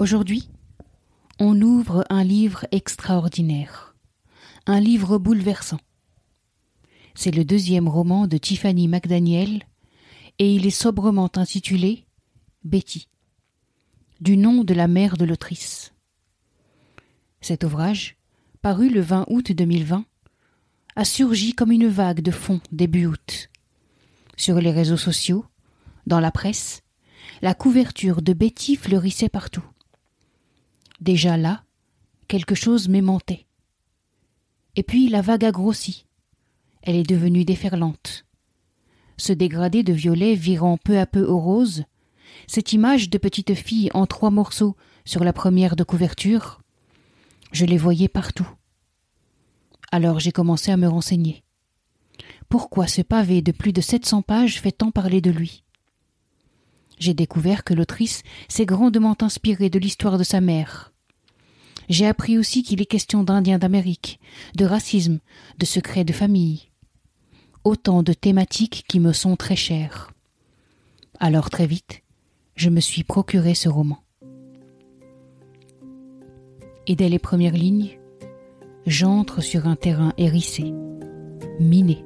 Aujourd'hui, on ouvre un livre extraordinaire, un livre bouleversant. C'est le deuxième roman de Tiffany McDaniel et il est sobrement intitulé Betty, du nom de la mère de l'autrice. Cet ouvrage, paru le 20 août 2020, a surgi comme une vague de fond début août. Sur les réseaux sociaux, dans la presse, la couverture de Betty fleurissait partout. Déjà là, quelque chose m'aimantait. Et puis la vague a grossi. Elle est devenue déferlante. Ce dégradé de violet virant peu à peu au rose, cette image de petite fille en trois morceaux sur la première de couverture, je les voyais partout. Alors j'ai commencé à me renseigner. Pourquoi ce pavé de plus de sept cents pages fait tant parler de lui? J'ai découvert que l'autrice s'est grandement inspirée de l'histoire de sa mère. J'ai appris aussi qu'il est question d'Indiens d'Amérique, de racisme, de secrets de famille. Autant de thématiques qui me sont très chères. Alors très vite, je me suis procuré ce roman. Et dès les premières lignes, j'entre sur un terrain hérissé, miné.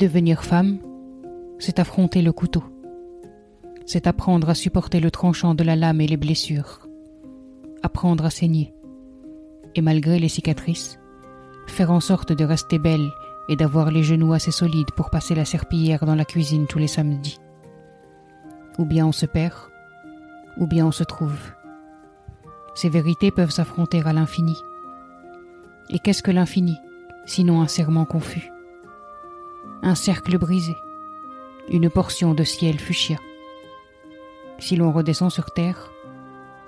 Devenir femme, c'est affronter le couteau. C'est apprendre à supporter le tranchant de la lame et les blessures. Apprendre à saigner. Et malgré les cicatrices, faire en sorte de rester belle et d'avoir les genoux assez solides pour passer la serpillière dans la cuisine tous les samedis. Ou bien on se perd, ou bien on se trouve. Ces vérités peuvent s'affronter à l'infini. Et qu'est-ce que l'infini, sinon un serment confus? Un cercle brisé, une portion de ciel fuchsia. Si l'on redescend sur terre,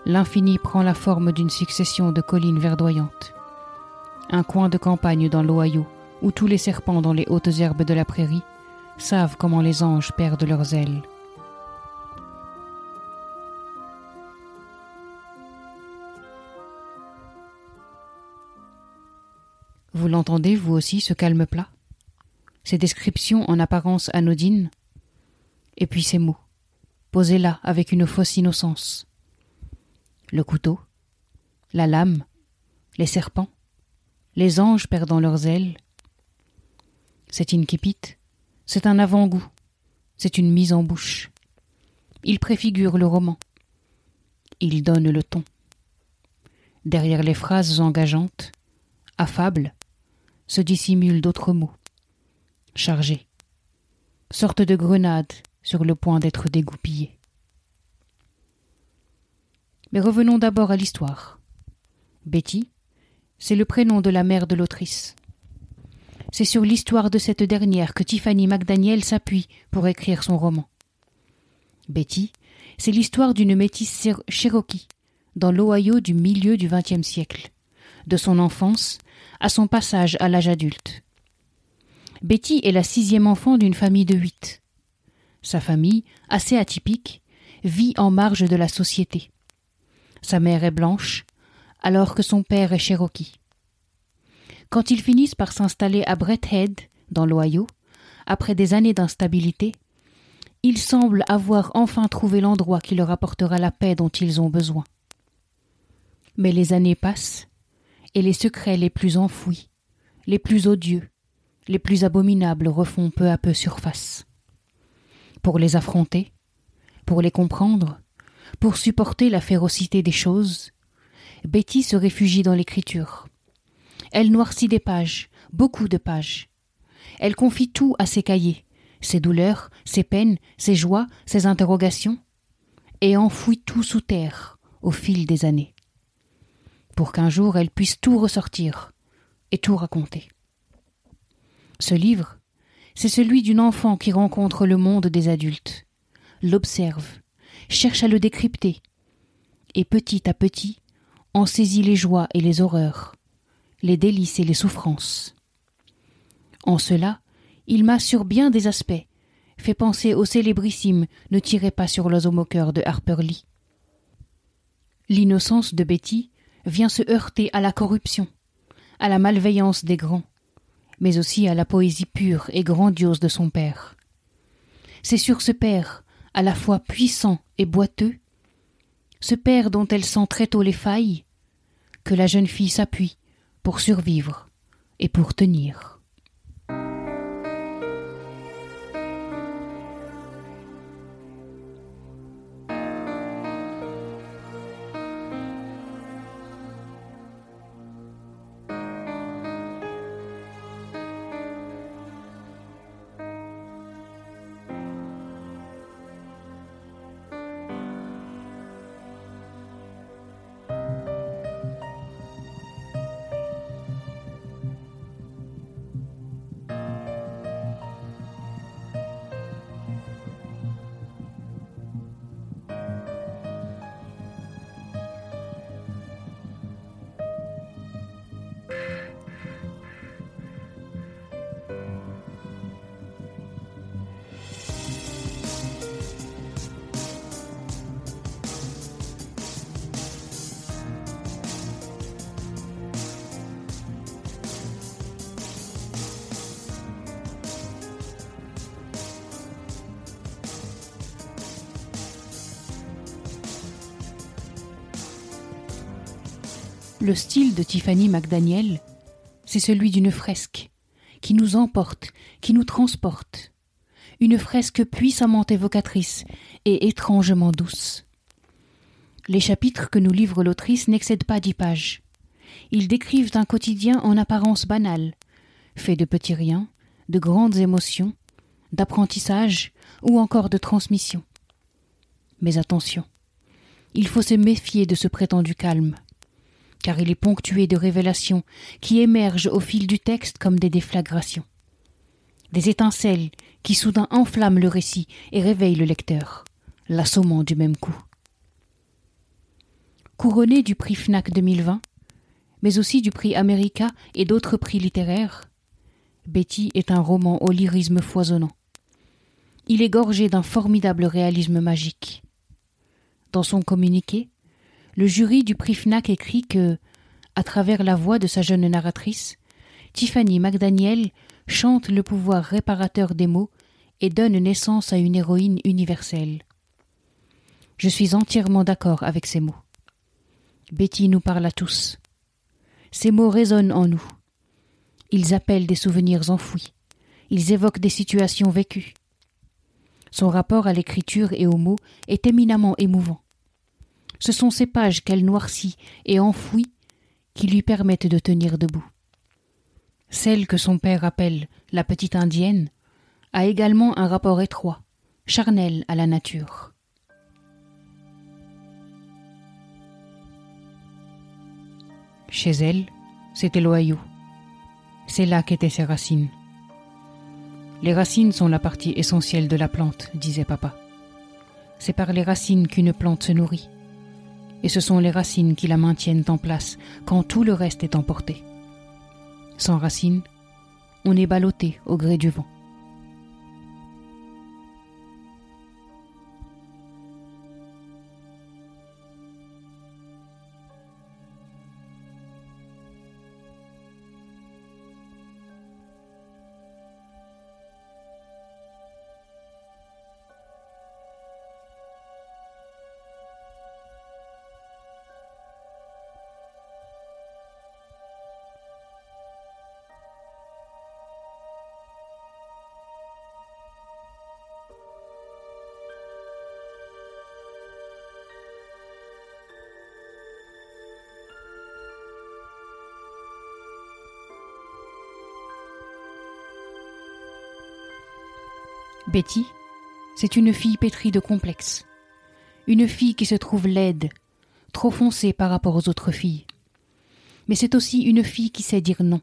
l'infini prend la forme d'une succession de collines verdoyantes. Un coin de campagne dans l'Ohio, où tous les serpents dans les hautes herbes de la prairie savent comment les anges perdent leurs ailes. Vous l'entendez, vous aussi, ce calme plat? Ces descriptions en apparence anodines Et puis ces mots, posés là avec une fausse innocence. Le couteau, la lame, les serpents, les anges perdant leurs ailes. C'est incipit, c'est un avant-goût, c'est une mise en bouche. Il préfigure le roman. Il donne le ton. Derrière les phrases engageantes, affables, se dissimulent d'autres mots. Chargés. Sorte de grenade sur le point d'être dégoupillée. Mais revenons d'abord à l'histoire. Betty, c'est le prénom de la mère de l'autrice. C'est sur l'histoire de cette dernière que Tiffany McDaniel s'appuie pour écrire son roman. Betty, c'est l'histoire d'une métisse cherokee dans l'Ohio du milieu du XXe siècle, de son enfance à son passage à l'âge adulte. Betty est la sixième enfant d'une famille de huit. Sa famille, assez atypique, vit en marge de la société. Sa mère est blanche, alors que son père est cherokee. Quand ils finissent par s'installer à Bretthead, dans l'Ohio, après des années d'instabilité, ils semblent avoir enfin trouvé l'endroit qui leur apportera la paix dont ils ont besoin. Mais les années passent, et les secrets les plus enfouis, les plus odieux, les plus abominables refont peu à peu surface. Pour les affronter, pour les comprendre, pour supporter la férocité des choses, Betty se réfugie dans l'écriture. Elle noircit des pages, beaucoup de pages. Elle confie tout à ses cahiers, ses douleurs, ses peines, ses joies, ses interrogations, et enfouit tout sous terre au fil des années. Pour qu'un jour elle puisse tout ressortir, et tout raconter. Ce livre, c'est celui d'une enfant qui rencontre le monde des adultes, l'observe, cherche à le décrypter, et petit à petit en saisit les joies et les horreurs, les délices et les souffrances. En cela, il m'a sur bien des aspects fait penser au célébrissime Ne tirez pas sur l'oiseau moqueur de Harper Lee. L'innocence de Betty vient se heurter à la corruption, à la malveillance des grands, mais aussi à la poésie pure et grandiose de son père. C'est sur ce père, à la fois puissant et boiteux, ce père dont elle sent très tôt les failles, que la jeune fille s'appuie pour survivre et pour tenir. Le style de Tiffany McDaniel, c'est celui d'une fresque, qui nous emporte, qui nous transporte. Une fresque puissamment évocatrice et étrangement douce. Les chapitres que nous livre l'autrice n'excèdent pas dix pages. Ils décrivent un quotidien en apparence banal, fait de petits riens, de grandes émotions, d'apprentissage ou encore de transmission. Mais attention, il faut se méfier de ce prétendu calme car il est ponctué de révélations qui émergent au fil du texte comme des déflagrations. Des étincelles qui soudain enflamment le récit et réveillent le lecteur, l'assommant du même coup. Couronné du prix FNAC 2020, mais aussi du prix America et d'autres prix littéraires, Betty est un roman au lyrisme foisonnant. Il est gorgé d'un formidable réalisme magique. Dans son communiqué, le jury du prix FNAC écrit que, à travers la voix de sa jeune narratrice, Tiffany McDaniel chante le pouvoir réparateur des mots et donne naissance à une héroïne universelle. Je suis entièrement d'accord avec ces mots. Betty nous parle à tous. Ces mots résonnent en nous. Ils appellent des souvenirs enfouis. Ils évoquent des situations vécues. Son rapport à l'écriture et aux mots est éminemment émouvant ce sont ces pages qu'elle noircit et enfouit qui lui permettent de tenir debout. Celle que son père appelle la petite indienne a également un rapport étroit, charnel à la nature. Chez elle, c'était l'Ohio. C'est là qu'étaient ses racines. Les racines sont la partie essentielle de la plante, disait papa. C'est par les racines qu'une plante se nourrit et ce sont les racines qui la maintiennent en place quand tout le reste est emporté. Sans racines, on est ballotté au gré du vent. Betty, c'est une fille pétrie de complexes. Une fille qui se trouve laide, trop foncée par rapport aux autres filles. Mais c'est aussi une fille qui sait dire non,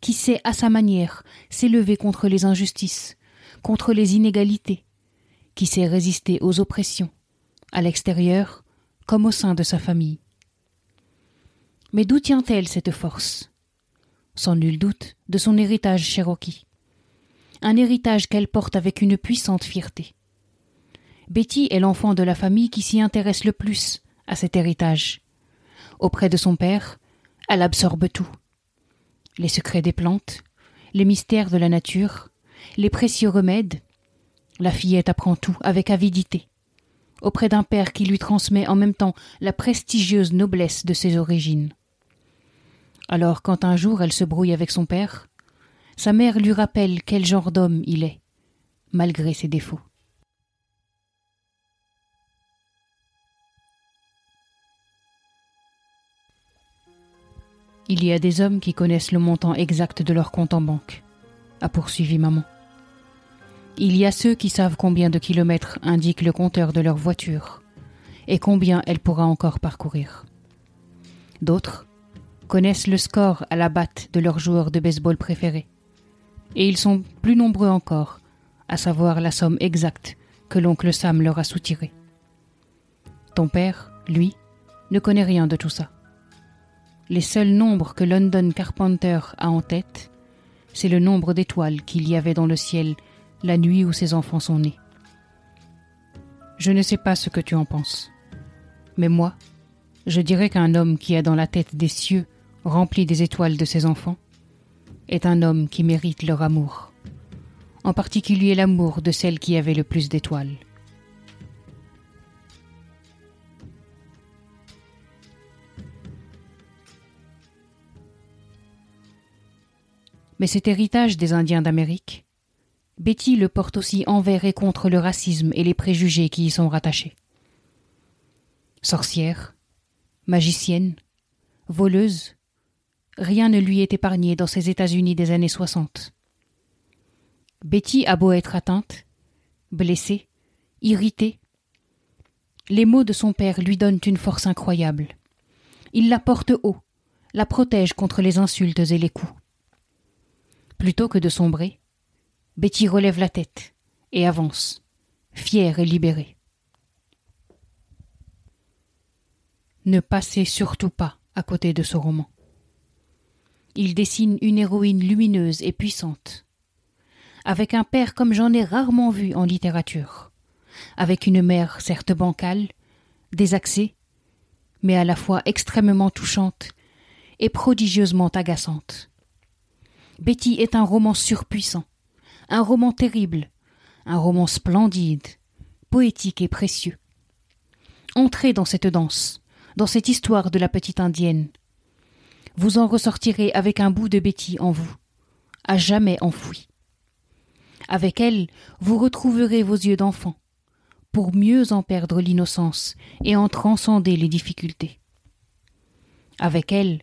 qui sait à sa manière s'élever contre les injustices, contre les inégalités, qui sait résister aux oppressions, à l'extérieur comme au sein de sa famille. Mais d'où tient-elle cette force? Sans nul doute de son héritage cherokee. Un héritage qu'elle porte avec une puissante fierté. Betty est l'enfant de la famille qui s'y intéresse le plus à cet héritage. Auprès de son père, elle absorbe tout. Les secrets des plantes, les mystères de la nature, les précieux remèdes. La fillette apprend tout avec avidité, auprès d'un père qui lui transmet en même temps la prestigieuse noblesse de ses origines. Alors quand un jour elle se brouille avec son père, sa mère lui rappelle quel genre d'homme il est, malgré ses défauts. Il y a des hommes qui connaissent le montant exact de leur compte en banque, a poursuivi maman. Il y a ceux qui savent combien de kilomètres indique le compteur de leur voiture et combien elle pourra encore parcourir. D'autres connaissent le score à la batte de leur joueur de baseball préféré. Et ils sont plus nombreux encore à savoir la somme exacte que l'oncle Sam leur a soutirée. Ton père, lui, ne connaît rien de tout ça. Les seuls nombres que London Carpenter a en tête, c'est le nombre d'étoiles qu'il y avait dans le ciel la nuit où ses enfants sont nés. Je ne sais pas ce que tu en penses, mais moi, je dirais qu'un homme qui a dans la tête des cieux remplis des étoiles de ses enfants est un homme qui mérite leur amour, en particulier l'amour de celle qui avait le plus d'étoiles. Mais cet héritage des Indiens d'Amérique, Betty le porte aussi envers et contre le racisme et les préjugés qui y sont rattachés. Sorcière, magicienne, voleuse, rien ne lui est épargné dans ces États-Unis des années soixante. Betty a beau être atteinte, blessée, irritée, les mots de son père lui donnent une force incroyable. Il la porte haut, la protège contre les insultes et les coups. Plutôt que de sombrer, Betty relève la tête et avance, fière et libérée. Ne passez surtout pas à côté de ce roman. Il dessine une héroïne lumineuse et puissante, avec un père comme j'en ai rarement vu en littérature, avec une mère certes bancale, désaxée, mais à la fois extrêmement touchante et prodigieusement agaçante. Betty est un roman surpuissant, un roman terrible, un roman splendide, poétique et précieux. Entrez dans cette danse, dans cette histoire de la petite indienne. Vous en ressortirez avec un bout de Betty en vous, à jamais enfoui. Avec elle, vous retrouverez vos yeux d'enfant, pour mieux en perdre l'innocence et en transcender les difficultés. Avec elle,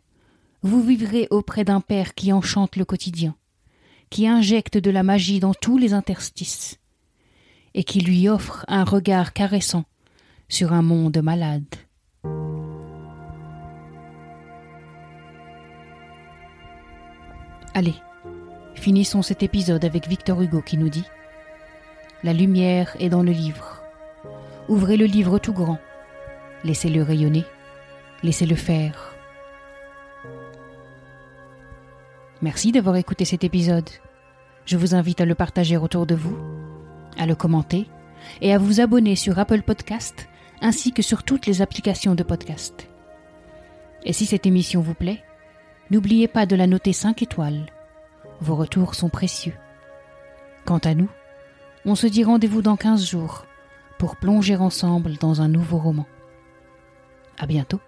vous vivrez auprès d'un père qui enchante le quotidien, qui injecte de la magie dans tous les interstices, et qui lui offre un regard caressant sur un monde malade. Allez, finissons cet épisode avec Victor Hugo qui nous dit La lumière est dans le livre. Ouvrez le livre tout grand. Laissez-le rayonner. Laissez-le faire. Merci d'avoir écouté cet épisode. Je vous invite à le partager autour de vous, à le commenter et à vous abonner sur Apple Podcast ainsi que sur toutes les applications de podcast. Et si cette émission vous plaît, n'oubliez pas de la noter 5 étoiles. Vos retours sont précieux. Quant à nous, on se dit rendez-vous dans 15 jours pour plonger ensemble dans un nouveau roman. À bientôt.